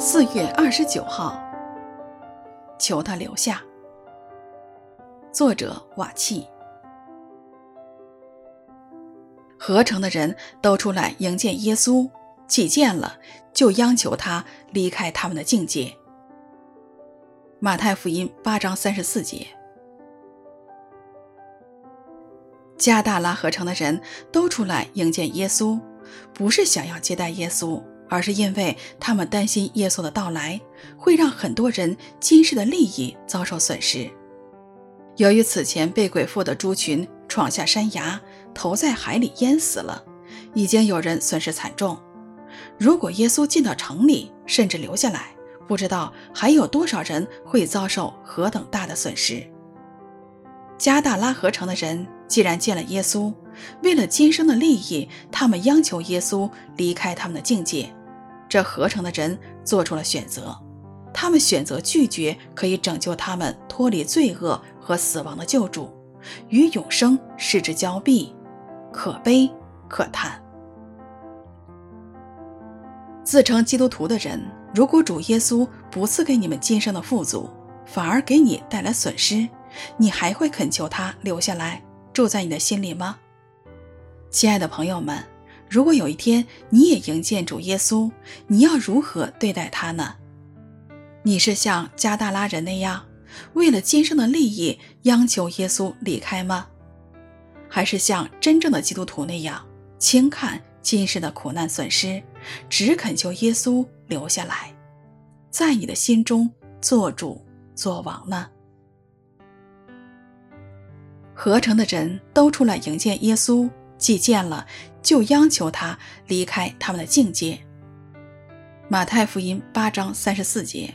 四月二十九号，求他留下。作者瓦契。合城的人都出来迎接耶稣，既见了，就央求他离开他们的境界。马太福音八章三十四节。加大拉合城的人都出来迎接耶稣，不是想要接待耶稣，而是因为他们担心耶稣的到来会让很多人今世的利益遭受损失。由于此前被鬼附的猪群闯下山崖，投在海里淹死了，已经有人损失惨重。如果耶稣进到城里，甚至留下来，不知道还有多少人会遭受何等大的损失。加大拉合城的人既然见了耶稣，为了今生的利益，他们央求耶稣离开他们的境界。这合成的人做出了选择，他们选择拒绝可以拯救他们脱离罪恶和死亡的救主，与永生失之交臂，可悲可叹。自称基督徒的人，如果主耶稣不赐给你们今生的富足，反而给你带来损失，你还会恳求他留下来住在你的心里吗？亲爱的朋友们，如果有一天你也迎见主耶稣，你要如何对待他呢？你是像加大拉人那样，为了今生的利益央求耶稣离开吗？还是像真正的基督徒那样，轻看今世的苦难损失，只恳求耶稣留下来，在你的心中做主？做王呢？合成的人都出来迎接耶稣，既见了，就央求他离开他们的境界。马太福音八章三十四节。